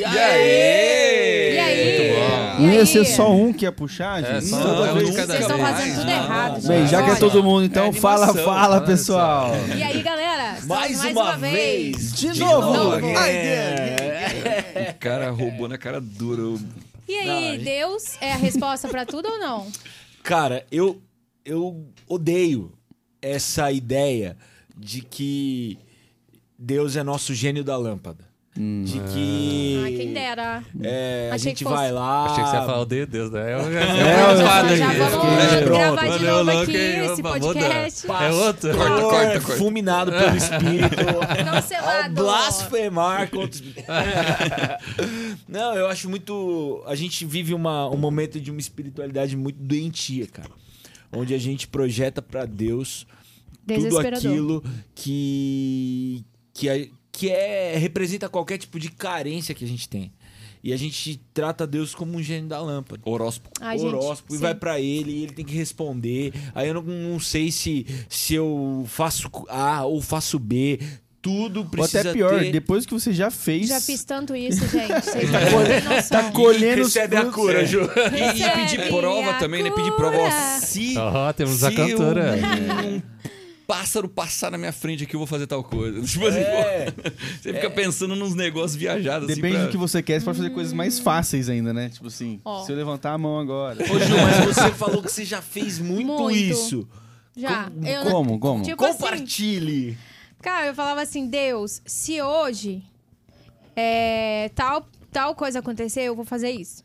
E aí? E aí? E Não ia ser só um que ia puxar, É, gente? só Toda um, é um vez. de cada Vocês estão vez. fazendo tudo errado. Bem, gente. já que é Olha. todo mundo, então É fala, animação, fala, pessoal. E aí, galera? Estamos Mais, uma, vez. De novo. novo. É. O cara roubou na cara dura. E aí, Deus é a resposta pra tudo ou não? Cara, eu, eu odeio essa ideia de que Deus é nosso gênio da lâmpada. De que Ah, quem dera. é, a Achei gente que fosse- vai lá. Achei que você ia falar, odeio Deus, né? Eu, eu, eu- eu, Já aqui, vamos fiquei- pronto. gravar de Valeu, novo louco, aqui hein? esse podcast. É outro? Corta, corta, corta. Fulminado pelo Espírito. Cancelado. Blasfemar contra. Não, eu acho muito. A gente vive uma, um momento de uma espiritualidade muito doentia, cara. Onde a gente projeta pra Deus tudo Desesperador. aquilo que. que, é, que é, representa qualquer tipo de carência que a gente tem. E a gente trata Deus como um gênio da lâmpada. Horóscopo. Ai, gente, horóscopo e sim. vai pra ele e ele tem que responder. Aí eu não, não sei se, se eu faço A ou faço B. Tudo Ou precisa até pior, ter... depois que você já fez. Já fiz tanto isso, gente. Vocês não têm noção. Tá colhendo os Recebe a frutos. cura, Ju. E, e pedir prova também, né? Pedir cura. prova. Ó, se Ó, temos se a cantora. Um pássaro passar na minha frente aqui, eu vou fazer tal coisa. Tipo assim, É. pô, você fica pensando nos negócios viajados. assim, Depende pra- do que você quer, você pode fazer coisas mais fáceis ainda, né? Tipo assim, Ó. se eu levantar a mão agora. Ô, Ju, mas você falou que você já fez muito, Muito. isso. Já. Como- Eu Como? Como? Tipo assim, Compartilhe. Cara, eu falava assim, Deus, se hoje é, tal, tal coisa acontecer, eu vou fazer isso.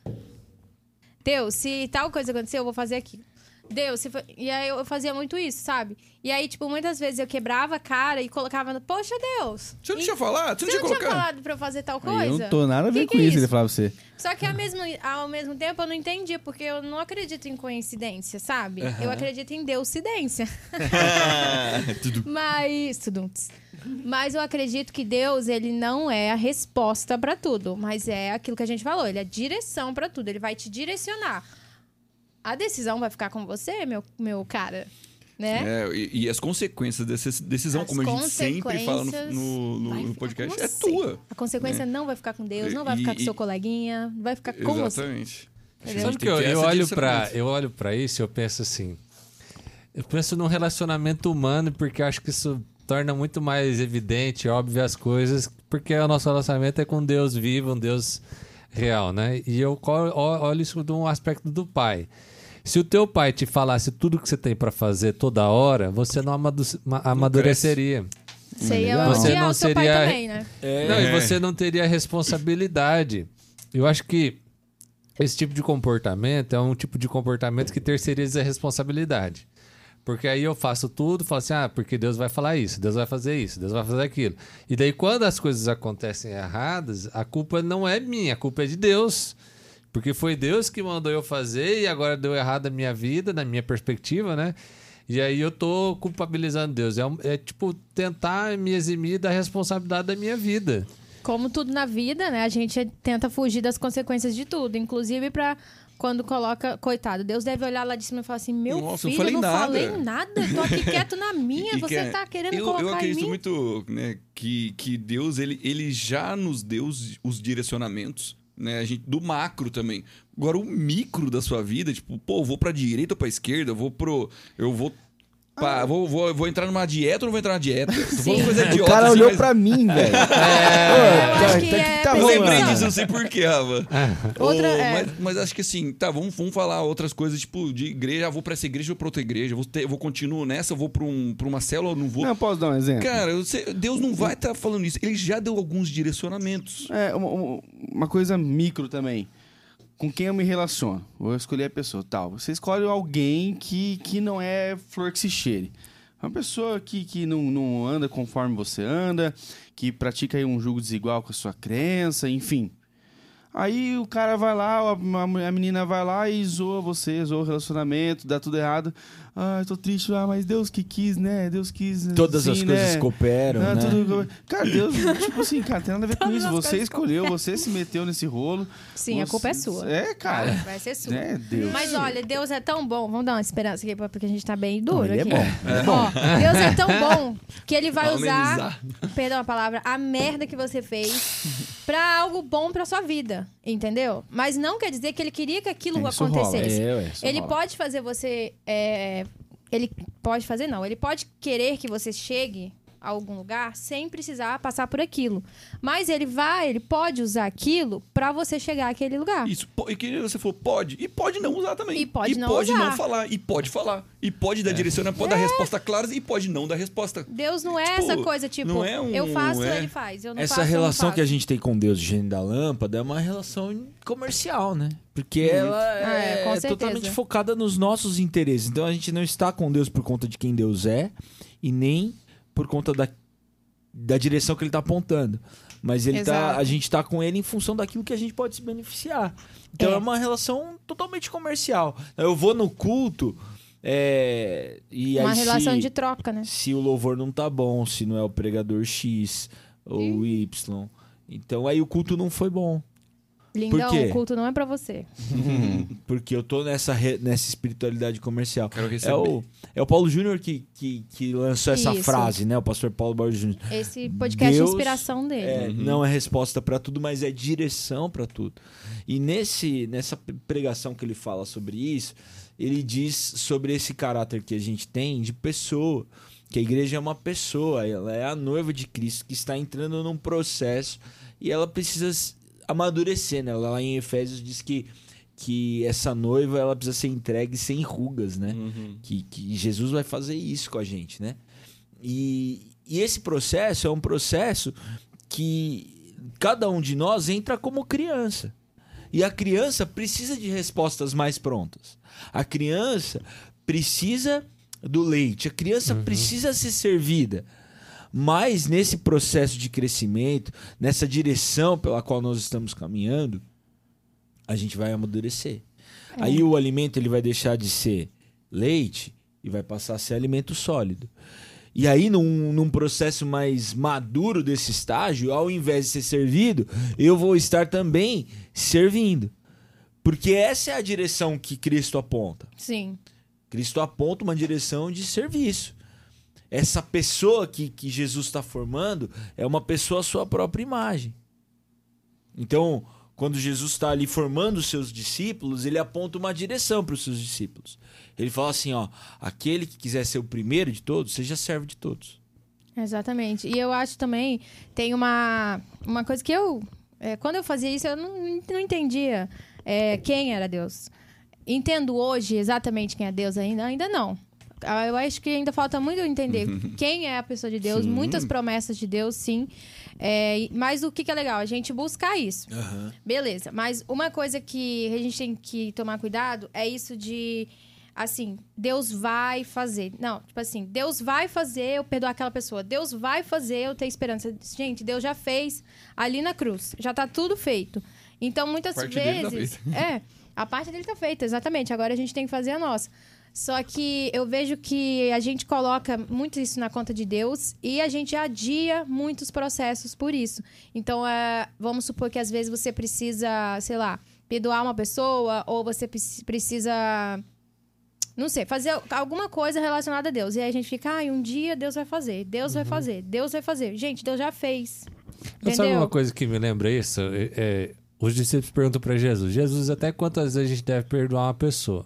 Deus, se tal coisa acontecer, eu vou fazer aquilo. Deus, se for... e aí eu fazia muito isso, sabe? E aí, tipo, muitas vezes eu quebrava a cara e colocava no, poxa, Deus. Você não e- tinha falado? Você não Você tinha não tinha colocado? falado pra eu fazer tal Eu coisa? não tô nada a ver Que com que é isso, isso? ele falava pra você. Só que ao mesmo, ao mesmo tempo eu não entendia, porque eu não acredito em coincidência, sabe? Eu acredito em deusidência. Mas. Tudum. Mas eu acredito que Deus, ele não é a resposta pra tudo, mas é aquilo que a gente falou, ele é a direção pra tudo, ele vai te direcionar. A decisão vai ficar com você, meu, meu cara, né? É, e, e as consequências dessa decisão, As como a gente sempre fala no, no- no- vai no ficar podcast, com é você. tua. A consequência não vai ficar com Deus, não vai E- ficar com e- seu coleguinha, vai ficar com você. Exatamente. Sabe que eu, que eu essa olho pra, eu olho pra isso e eu penso assim. Eu penso num relacionamento humano porque eu acho que isso torna muito mais evidente, óbvio as coisas, porque o nosso relacionamento é com Deus vivo, um Deus real, né? E eu olho isso de um aspecto do pai. Se o teu pai te falasse tudo que você tem pra fazer toda hora, você não amadu- ma- amadureceria. Você ia. Você não o seu pai seria- também, né? Não, e você não teria responsabilidade. Eu acho que esse tipo de comportamento é um tipo de comportamento que terceiriza a responsabilidade. Porque aí eu faço tudo, falo assim, ah, porque Deus vai falar isso, Deus vai fazer isso, Deus vai fazer aquilo. E daí quando as coisas acontecem erradas, a culpa não é minha, a culpa é de Deus. Porque foi Deus que mandou eu fazer e agora deu errado a minha vida, na minha perspectiva, né? E aí eu tô culpabilizando Deus. É, é tipo tentar me eximir da responsabilidade da minha vida. Como tudo na vida, né? A gente tenta fugir das consequências de tudo. Inclusive pra quando coloca... Coitado, Deus deve olhar lá de cima e falar assim... Meu Nossa, eu filho, falei eu não nada." falei nada. Tô aqui quieto na minha. E você que é- tá querendo eu, colocar eu acredito muito né, que, que Deus ele, ele já nos deu os, os direcionamentos, né? A gente, do macro também. Agora, o micro da sua vida, tipo, pô, eu vou pra direita ou pra esquerda, eu vou pro. Eu vou. Pá, vou, vou, vou entrar numa dieta ou não vou entrar numa dieta? Tô falando coisa O idiota, cara assim, olhou mas- pra mim, velho. Eu Ô, acho tá- que tá- é tá Eu lembrei mano. disso, não sei porquê, Rafa. Outra- Ô, é. mas, mas acho que assim, tá, vamos, vamos falar outras coisas, tipo, de igreja, ah, vou pra essa igreja ou pra outra igreja, vou, ter, vou continuo nessa, eu vou pra, um, pra uma célula, eu não vou. Não, posso dar um exemplo? Cara, eu sei- Deus não vai estar falando isso. Ele já deu alguns direcionamentos. É, uma- uma coisa micro também. Com quem eu me relaciono? Vou escolher a pessoa, tal. Você escolhe alguém que, que não é flor que se cheire. Uma pessoa que, que não, não anda conforme você anda, que pratica aí um jogo desigual com a sua crença, enfim. Aí o cara vai lá, a menina vai lá e zoa você, zoa o relacionamento, dá tudo errado. Ah, eu tô triste, ah, mas Deus que quis, né? Deus quis. Todas assim, as coisas né? cooperam, Ah, né? tudo- Cara, Deus, tipo assim, cara, tem nada a ver com isso. Você escolheu, você se meteu nesse rolo. Sim, a Você- culpa é sua. É, cara. Vai ser sua. É, Deus. Mas olha, Deus é tão bom. Vamos dar uma esperança aqui, porque a gente tá bem duro ele é aqui. bom, ele é Ó, Deus é tão bom que ele vai usar, perdão a palavra, a merda que você fez pra algo bom pra sua vida, entendeu? Mas não quer dizer que ele queria que aquilo É, isso rola, acontecesse. É, ele rola. pode fazer você. é, ele pode fazer, não. Ele pode querer que você chegue a algum lugar sem precisar passar por aquilo. Mas ele vai, ele pode usar aquilo pra você chegar àquele lugar. Isso, e que você falou, pode. E pode não usar também. E pode não pode usar. não falar. E pode falar. E pode dar direcionamento, pode dar resposta clara e pode não dar resposta. Deus não é Tipo, essa coisa, tipo, não é um- eu faço, é- ele faz. Eu não Essa faço, eu não relação que a gente tem com Deus, o gênio da lâmpada, é uma relação comercial, né? Porque ela É, é, certeza. totalmente focada nos nossos interesses. Então a gente não está com Deus por conta de quem Deus é e nem por conta da, da direção que ele está apontando. Mas ele tá, a gente está com ele em função daquilo que a gente pode se beneficiar. Então É. é, uma relação totalmente comercial. Eu vou no culto é, e Uma aí relação se- de troca, né? se o louvor não tá bom, se não é o pregador X ou Y. Então aí o culto não foi bom. Lindão, o culto não é pra você. Porque eu tô nessa, re- nessa espiritualidade comercial. Quero receber. É o, é o Paulo Júnior que, que, que lançou essa Isso. frase, né? O pastor Paulo Borges Júnior. Esse podcast Deus é inspiração dele. É, Não é resposta pra tudo, mas é direção pra tudo. E nesse, nessa pregação que ele fala sobre isso, ele diz sobre esse caráter que a gente tem de pessoa. Que a igreja é uma pessoa, ela é a noiva de Cristo que está entrando num processo e ela precisa amadurecer, né? Lá em Efésios diz que, que essa noiva ela precisa ser entregue sem rugas, né? Que, que Jesus vai fazer isso com a gente, né? E, e esse processo é um processo que cada um de nós entra como criança. E a criança precisa de respostas mais prontas. A criança precisa do leite, a criança precisa ser servida. Mas nesse processo de crescimento, nessa direção pela qual nós estamos caminhando, a gente vai amadurecer. Aí o alimento ele vai deixar de ser leite e vai passar a ser alimento sólido. E aí, num, num processo mais maduro desse estágio, ao invés de ser servido, eu vou estar também servindo. Porque essa é a direção que Cristo aponta. Sim. Cristo aponta uma direção de serviço. Essa pessoa que, que Jesus está formando é uma pessoa à sua própria imagem. Então, quando Jesus está ali formando os seus discípulos, ele aponta uma direção para os seus discípulos. Ele fala assim: ó, aquele que quiser ser o primeiro de todos, seja servo de todos. Exatamente. E eu acho também, tem uma, uma coisa que eu. é, quando eu fazia isso, eu não, não entendia é, quem era Deus. Entendo hoje exatamente quem é Deus ainda? Ainda não. Ah, Eu acho que ainda falta muito entender quem é a pessoa de Deus, muitas promessas de Deus, sim. É, mas o que, que é legal? A gente buscar isso. Beleza, mas uma coisa que a gente tem que tomar cuidado é isso de assim, Deus vai fazer. Não, tipo assim, Deus vai fazer eu perdoar aquela pessoa. Deus vai fazer eu ter esperança. Gente, Deus já fez ali na cruz. Já tá tudo feito. Então, muitas tá vezes. É, a parte dele tá feita, exatamente. Agora a gente tem que fazer a nossa. Só que eu vejo que a gente coloca muito isso na conta de Deus e a gente adia muitos processos por isso. Então, é, vamos supor que às vezes você precisa, sei lá, perdoar uma pessoa ou você pre- precisa, não sei, fazer alguma coisa relacionada a Deus. E aí a gente fica, ai, um dia Deus vai fazer, Deus vai fazer, Deus vai fazer. Gente, Deus já fez. Mas sabe Entendeu? uma coisa que me lembra isso? É, é, os discípulos perguntam para Jesus: Jesus, até quantas vezes a gente deve perdoar uma pessoa?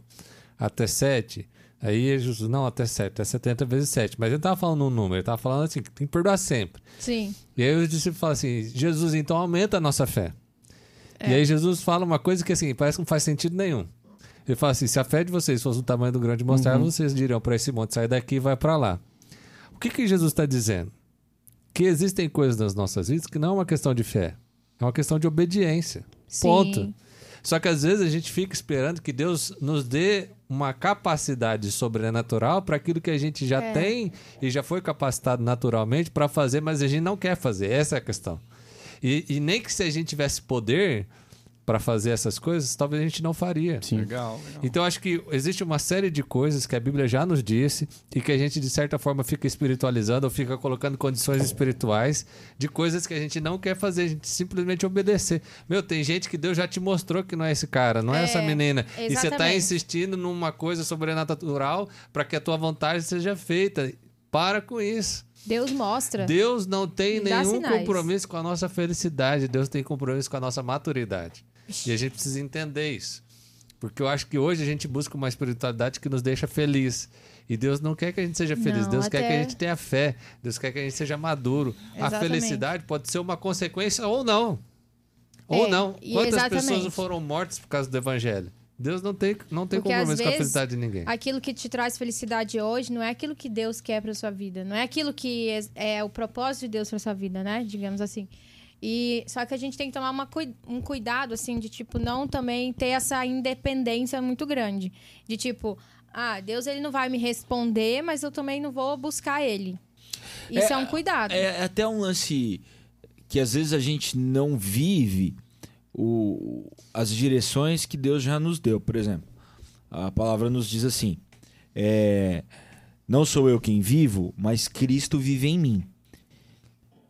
Até sete? Aí Jesus, não, até sete, até 70 vezes sete. Mas ele não tava falando um número, ele tava falando assim, que tem que perdoar sempre. Sim. E aí os discípulos falam assim: Jesus, então aumenta a nossa fé. E aí Jesus fala uma coisa que assim, parece que não faz sentido nenhum. Ele fala assim: se a fé de vocês fosse do tamanho do grão de mostarda, vocês diriam para esse monte, sai daqui e vai para lá. O que, que Jesus está dizendo? Que existem coisas nas nossas vidas que não é uma questão de fé, é uma questão de obediência. Sim. Ponto. Só que às vezes a gente fica esperando que Deus nos dê uma capacidade sobrenatural para aquilo que a gente já É. tem e já foi capacitado naturalmente para fazer, mas a gente não quer fazer. Essa é a questão. E, e nem que se a gente tivesse poder, para fazer essas coisas, talvez a gente não faria. Sim. Legal, legal. Então acho que existe uma série de coisas que a Bíblia já nos disse e que a gente de certa forma fica espiritualizando ou fica colocando condições espirituais de coisas que a gente não quer fazer, a gente simplesmente obedecer. Meu, tem gente que Deus já te mostrou que não é esse cara, não é, É, essa menina. E você tá exatamente. insistindo numa coisa sobrenatural para que a tua vontade seja feita. Para com isso. Deus mostra. Deus não tem nenhum sinais. compromisso com a nossa felicidade. Deus tem compromisso com a nossa maturidade. E a gente precisa entender isso. Porque eu acho que hoje a gente busca uma espiritualidade que nos deixa feliz. E Deus não quer que a gente seja feliz. Não, Deus quer que a até- gente tenha fé. Deus quer que a gente seja maduro. A Exatamente. felicidade pode ser uma consequência ou não. Ou É, não. Quantas exatamente. pessoas foram mortas por causa do evangelho? Deus não tem, não tem Porque, compromisso com a felicidade de ninguém. Aquilo que te traz felicidade hoje não é aquilo que Deus quer para sua vida, não é aquilo que é, é o propósito de Deus para sua vida, né? Digamos assim. E só que a gente tem que tomar uma um cuidado assim de tipo não também ter essa independência muito grande, de tipo, ah, Deus ele não vai me responder, mas eu também não vou buscar ele. Isso é, um cuidado. É até um lance que às vezes a gente não vive o, as direções que Deus já nos deu. Por exemplo, a palavra nos diz assim: é, Não sou eu quem vivo, mas Cristo vive em mim.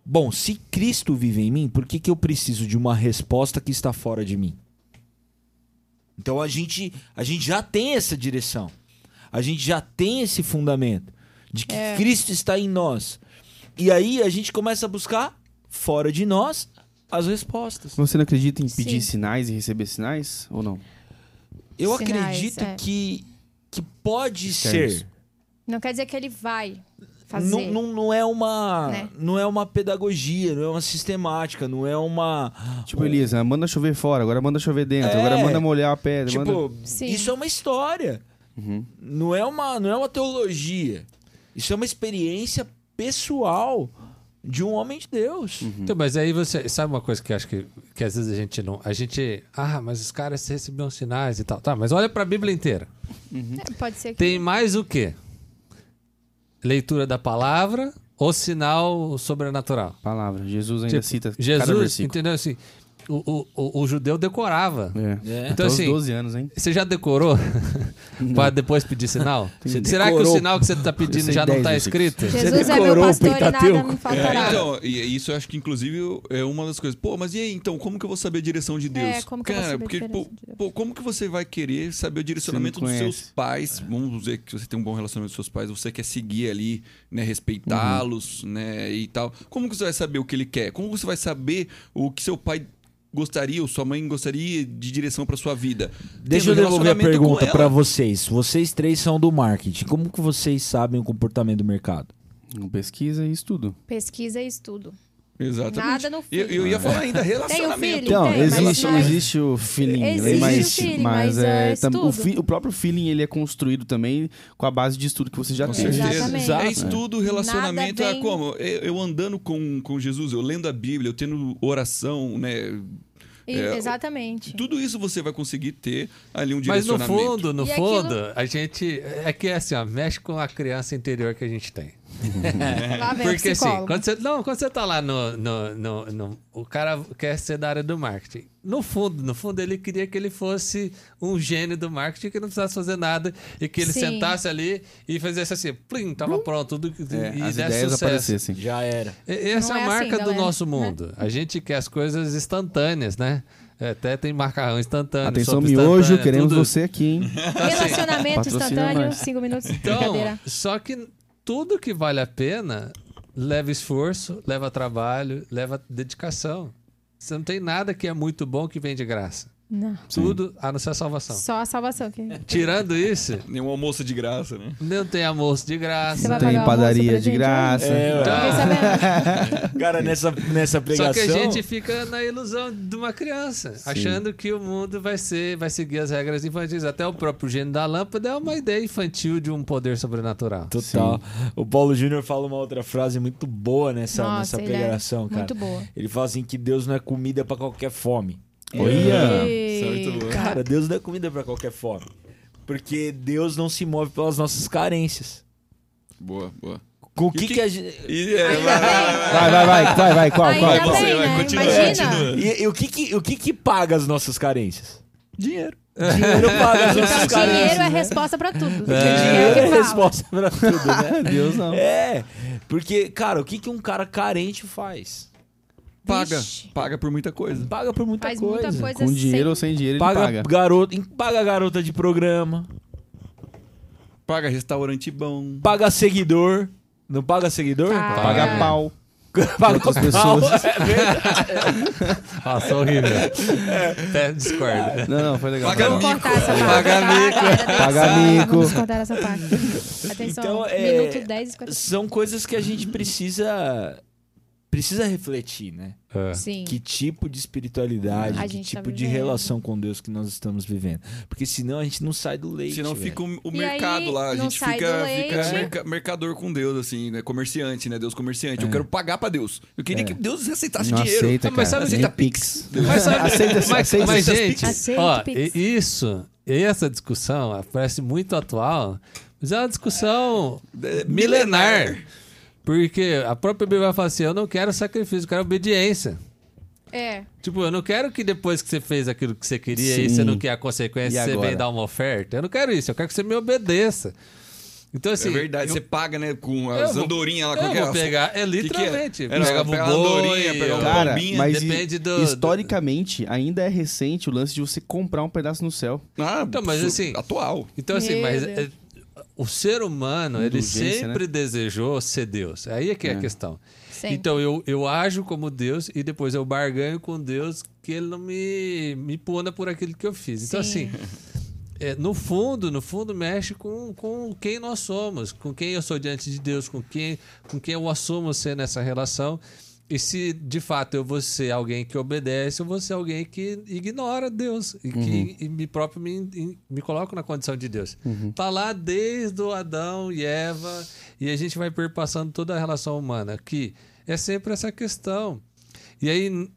Bom, se Cristo vive em mim, por que, que eu preciso de uma resposta que está fora de mim? Então a gente, a gente já tem essa direção. A gente já tem esse fundamento de que É. Cristo está em nós. E aí a gente começa a buscar fora de nós as respostas. Você não acredita em pedir Sim. sinais e receber sinais? Ou não? Eu Sinais, acredito é. que, que pode Externos. ser. Não quer dizer que ele vai fazer. Não, não, não é uma Né? não é uma pedagogia, não é uma sistemática, não é uma Tipo, Elisa, manda chover fora, agora manda chover dentro, É. agora manda molhar a pedra. tipo manda... Isso é uma história. Uhum. Não é uma não é uma teologia. Isso é uma experiência pessoal de um homem de Deus. Então, mas aí você. Sabe uma coisa que eu acho que, que às vezes a gente não. A gente. Ah, mas os caras recebiam sinais e tal. Tá, mas olha pra Bíblia inteira. É, pode ser que Tem mais o quê? Leitura da palavra ou sinal sobrenatural? Palavra. Jesus ainda Tipo, cita cada Jesus, versículo. entendeu assim? O, o, o, judeu decorava. É. É. Então, Até assim, 12 anos, hein? Você já decorou pra depois pedir sinal? Você Será que o decorou. sinal que você tá pedindo já não 10 tá versículos. escrito? Jesus é meu decorou o pastor e nada Pentateuco? É, faltará. então, e isso eu acho que inclusive é uma das coisas. Pô, mas e aí, então, como que eu vou saber a direção de Deus? É, como que eu vou Cara, porque, pô, de Deus? pô, como que você vai querer saber o direcionamento Você dos seus pais? Vamos dizer que você tem um bom relacionamento com seus pais, você quer seguir ali, né, respeitá-los, Uhum. né, e tal. Como que você vai saber o que ele quer? Como você vai saber o que seu pai gostaria ou sua mãe gostaria de direção pra sua vida? Deixa Tendo eu devolver a pergunta ela. pra vocês. Vocês três são do marketing. Como que vocês sabem o comportamento do mercado? Pesquisa e estudo. Pesquisa e estudo. Exatamente. Nada no eu, feeling. eu ia falar ainda relacionamento. feeling. Então, tem, existe, é- existe o feeling, Existe mas, o feeling, mas mas é, é o, fi- o próprio feeling ele é construído também com a base de estudo que você já Com tem. certeza. Exatamente. É estudo, relacionamento. É vem- como? Eu eu andando com, com Jesus, eu lendo a Bíblia, eu tendo oração, né? É, Exatamente. Tudo isso você vai conseguir ter ali um Mas no direcionamento. fundo, no E fundo, aquilo- a gente. É que é assim, ó, mexe com a criança interior que a gente tem. Porque assim, quando você, não, quando você tá lá no, no, no, no- O cara quer ser da área do marketing. No fundo, no fundo, ele queria que ele fosse um gênio do marketing que não precisasse fazer nada e que ele Sim. sentasse ali e fizesse assim, plim, tava pronto, tudo É, e as desse ideias sucesso. aparecessem. Já era. E- Essa Não é a é marca assim, do galera. nosso mundo. A gente quer as coisas instantâneas, né? É, Até tem macarrão instantâneo. Atenção, miojo, queremos tudo. você aqui, hein? Relacionamento instantâneo, cinco minutos. Então, só que tudo que vale a pena leva esforço, leva trabalho, leva dedicação. Você não tem nada que é muito bom que vem de graça. Não. Tudo a não ser a salvação. Só a salvação. Que... Tirando isso, Nenhum almoço de graça, né? não tem almoço de graça. vai Tem padaria de gente graça. É, hoje? Fiquei sabendo. Cara, nessa, nessa Só pregação. que a gente fica na ilusão de uma criança, achando que o mundo vai ser, vai seguir as regras infantis. Até o próprio gênio da lâmpada é uma ideia infantil de um poder sobrenatural. Total. O Paulo Júnior fala uma outra frase muito boa nessa, Nossa, nessa é pregação, cara. Muito boa. Ele fala assim que Deus não é comida pra qualquer fome. Olha! É. Cara, Deus não é comida pra qualquer fome. Porque Deus não se move pelas nossas carências. Boa, boa. Com o que, que, a gente. E, é, vai. Vai, vai, vai, vai, qual, qual? bem, vai, né? continua, Imagina. continua. E, e o, que, que, o que, que paga as nossas carências? Dinheiro. Dinheiro paga as nossas Então, carências. dinheiro é né? resposta pra tudo. Porque É, dinheiro que é fala. resposta pra tudo, né? Deus não. É, porque, cara, o que, que um cara carente faz? Paga, Vixe. paga por muita coisa. Paga por muita Faz coisa. muita coisa Com dinheiro ou sem... dinheiro, ele Paga, paga. Garota, paga garota de programa, Paga restaurante bom. paga seguidor. Não paga seguidor? Paga. Paga É. pau. paga outras pau. pessoas. É verdade. Nossa, horrível. Até discordo. Não, não, foi legal. Paga Vamos mico. cortar essa parte. Paga mico. Paga mico. Vamos cortar essa parte. Atenção, Então, é, minuto 10 e 50. São coisas que a gente precisa precisa refletir, né? É. Sim. Que tipo de espiritualidade, A que tá tipo de vivendo. relação com Deus que nós estamos vivendo. Porque senão a gente não sai do leite. Senão velho. fica o, o mercado aí, lá. A gente fica, fica merca- mercador com Deus, assim, né? Comerciante, né? Deus comerciante. É. Eu quero pagar pra Deus. Eu queria É. que Deus aceitasse Não dinheiro. aceita, mas sabe- aceita Pix. Mas sabe, Aceita- mas, aceita mas, gente, Aceita ó, Pix. e- isso, e essa discussão parece muito atual, mas é uma discussão É, milenar. Porque a própria Bíblia vai falar assim: eu não quero sacrifício, eu quero obediência. É. Tipo, eu não quero que depois que você fez aquilo que você queria e Sim. você não quer a consequência, E você agora? vem dar uma oferta. Eu não quero isso, eu quero que você me obedeça. Então, assim. é verdade, eu- você paga, né? Com eu as vou- andorinhas lá. eu qual que é? vou pegar, é que é? literalmente. É, não, pega pegar o a andorinha, boi, pegar o ó. Cara, pombinha, mas depende do- historicamente ainda é recente o lance de você comprar um pedaço no céu. Ah, Então, mas assim- Atual. Então, assim, Meu mas é, o ser humano, ele Indulgência, sempre desejou ser Deus. Aí é que é, a É. questão. Sempre. Então, eu, eu ajo como Deus e depois eu barganho com Deus que ele não me, me puna por aquilo que eu fiz. Então, Sim. assim, é, no fundo, no fundo, mexe com, com quem nós somos, com quem eu sou diante de Deus, com quem, com quem eu assumo ser nessa relação. E se de fato eu vou ser alguém que obedece, eu vou ser alguém que ignora Deus e que e me próprio me, me coloco na condição de Deus. Tá lá desde o Adão e Eva e a gente vai perpassando toda a relação humana, que é sempre essa questão. E aí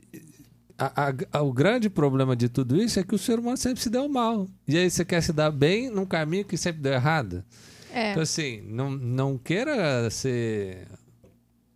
a- a- o grande problema de tudo isso é que o ser humano sempre se deu mal. E aí você quer se dar bem num caminho que sempre deu errado. É. Então, assim, não, não queira ser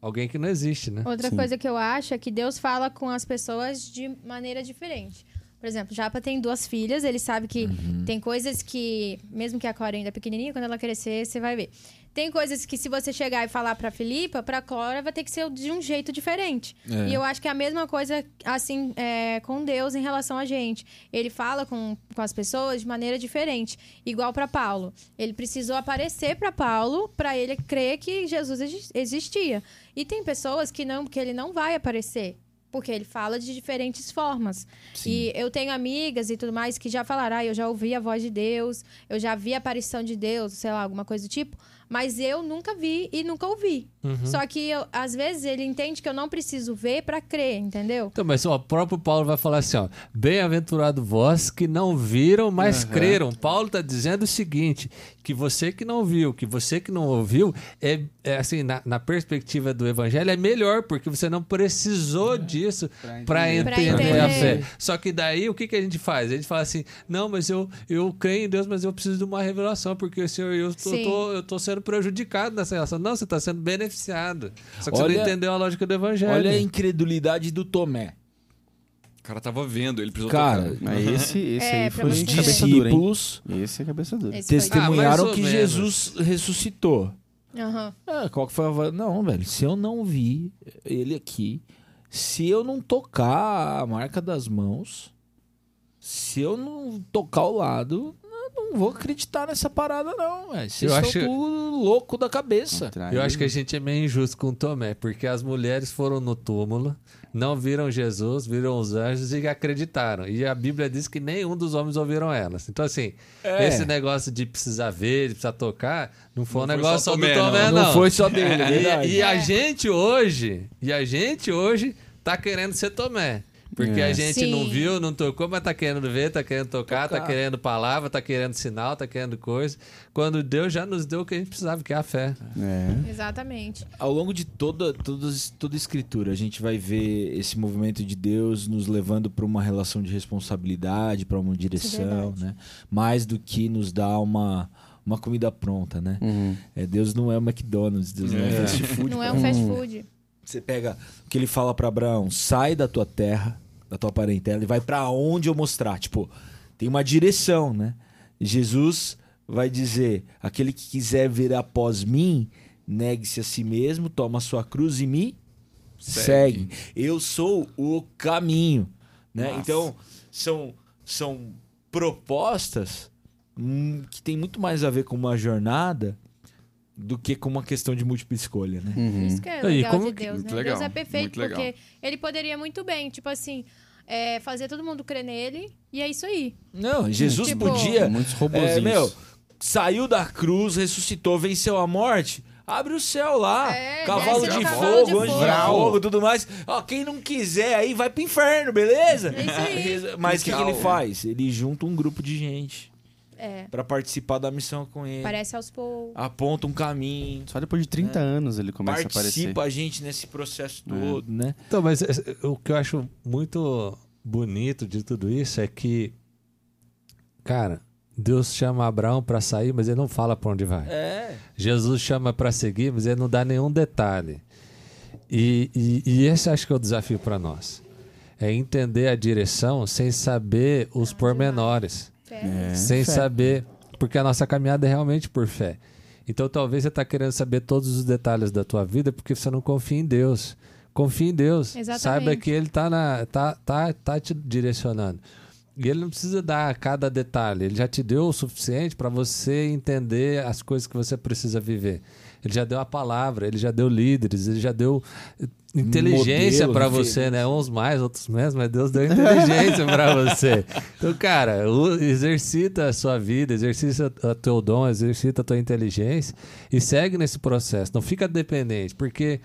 alguém que não existe, né? Outra coisa que eu acho é que Deus fala com as pessoas de maneira diferente. Por exemplo, Japa tem duas filhas, ele sabe que Uhum. tem coisas que, mesmo que a Cora ainda é pequenininha, quando ela crescer, você vai ver. Tem coisas que se você chegar e falar pra Filipa, pra Cora vai ter que ser de um jeito diferente. É. E eu acho que é a mesma coisa, assim, é, com Deus em relação a gente. Ele fala com, com as pessoas de maneira diferente. Igual pra Paulo. Ele precisou aparecer pra Paulo pra ele crer que Jesus exi- existia. E tem pessoas que não que ele não vai aparecer. Porque ele fala de diferentes formas. E eu tenho amigas e tudo mais que já falaram, ah, eu já ouvi a voz de Deus, eu já vi a aparição de Deus, sei lá, alguma coisa do tipo. Mas eu nunca vi e nunca ouvi. Só que, eu- às vezes, ele entende que eu não preciso ver pra crer, entendeu? Então, mas ó, o próprio Paulo vai falar assim, ó, bem-aventurado vós que não viram, mas creram. Paulo está dizendo o seguinte, que você que não viu, que você que não ouviu, é, é assim, na, na perspectiva do evangelho, é melhor, porque você não precisou disso para entender. entender, Pra entender. a fé. Só que daí, o que, que a gente faz? A gente fala assim, não, mas eu, eu creio em Deus, mas eu preciso de uma revelação, porque Senhor, eu tô, tô- eu tô sendo prejudicado nessa relação. Não, você está sendo beneficiado. Só que você Olha- não entendeu a lógica do evangelho. Olha a incredulidade do Tomé. O cara tava vendo, ele precisou Cara, tocar. Mas esse, esse É, aí foi você dura, hein? Discípulos Esse é cabeça dura. Testemunharam Ah, que menos. Jesus ressuscitou. Aham. Ah, qual que foi a voz? Não, velho, se eu não vi ele aqui, se eu não tocar a marca das mãos, se eu não tocar o lado, não vou acreditar nessa parada, não. Vocês Eu estão acho- tudo louco da cabeça. Eu acho que a gente é meio injusto com o Tomé, porque as mulheres foram no túmulo, não viram Jesus, viram os anjos e acreditaram. E a Bíblia diz que nenhum dos homens ouviram elas. Então, assim, É. esse negócio de precisar ver, de precisar tocar, não foi um Não foi negócio só só do Tomé, Tomé, não. não. foi só dele, é. E, e a gente hoje, e a gente hoje tá querendo ser Tomé. Porque É. a gente Sim. não viu, não tocou, mas tá querendo ver, tá querendo tocar, tá Tocar. querendo palavra, tá querendo sinal, tá querendo coisa. Quando Deus já nos deu o que a gente precisava, que é a fé. É. Exatamente. Ao longo de toda, toda, toda a escritura, a gente vai ver esse movimento de Deus nos levando para uma relação de responsabilidade, para uma direção, verdade. né? Mais do que nos dar uma, uma comida pronta, né? Uhum. É, Deus não é o McDonald's, Deus não é É. fast food. Não é um fast food. Você pega o que ele fala pra Abraão: sai da tua terra, da tua parentela e vai pra onde eu mostrar. Tipo, tem uma direção, né? Jesus vai dizer: aquele que quiser vir após mim, negue-se a si mesmo, toma a sua cruz e me segue. Segue. Eu sou o caminho, né? Então, são, são propostas hum, que tem muito mais a ver com uma jornada do que com uma questão de múltipla escolha, né? Uhum. Isso que é Aí, legal como de que- Deus, né? legal, Deus é perfeito, porque ele poderia muito bem, tipo assim, é, fazer todo mundo crer nele, e é isso aí. Não, Jesus Tipo, podia. Muitos. É, meu, saiu da cruz, ressuscitou, venceu a morte. Abre o céu lá. É, cavalo de no fogo, cavalo de anjo de fogo. fogo, tudo mais. Ó, quem não quiser aí vai pro inferno, beleza? É isso aí. Mas o que, que ele faz? Ele junta um grupo de gente É. pra participar da missão com ele. Parece aos poucos. Aponta um caminho. Só depois de 30 anos ele começa a aparecer. Participa a gente nesse processo todo, né? Então, mas é, o que eu acho muito bonito de tudo isso é que, cara, Deus chama Abraão para sair, mas ele não fala para onde vai. É. Jesus chama para seguir, mas ele não dá nenhum detalhe. E, e, e esse acho que é o desafio para nós. É entender a direção sem saber os pormenores. É. sem fé. saber. Porque a nossa caminhada é realmente por fé. Então talvez você está querendo saber todos os detalhes da tua vida porque você não confia em Deus. Confie em Deus. Exatamente. Saiba que Ele está tá, tá, tá te direcionando. E Ele não precisa dar cada detalhe. Ele já te deu o suficiente para você entender as coisas que você precisa viver. Ele já deu a palavra, ele já deu líderes, ele já deu inteligência para você, né? Uns mais, outros menos, mas Deus deu inteligência para você. Então, cara, exercita a sua vida, exercita o teu dom, exercita a tua inteligência e segue nesse processo. Não fica dependente, porque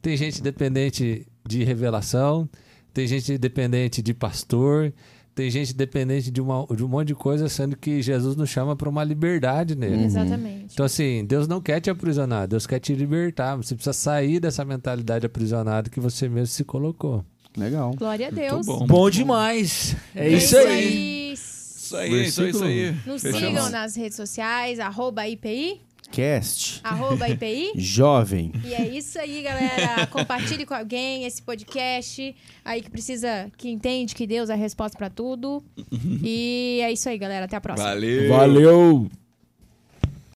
tem gente dependente de revelação, tem gente dependente de pastor, tem gente dependente de, uma, de um monte de coisa, sendo que Jesus nos chama para uma liberdade nele. Exatamente. Então, assim, Deus não quer te aprisionar, Deus quer te libertar. Você precisa sair dessa mentalidade aprisionada que você mesmo se colocou. Legal. Glória a Deus. bom. Bom demais. É, E isso aí. Isso aí, isso aí, isso aí. Nos Fechamos. sigam nas redes sociais, arroba IPI, Cast. arroba IPI. Jovem. E é isso aí, galera. Compartilhe com alguém esse podcast aí que precisa, que entende que Deus é a resposta pra tudo. E é isso aí, galera. Até a próxima. Valeu. Valeu.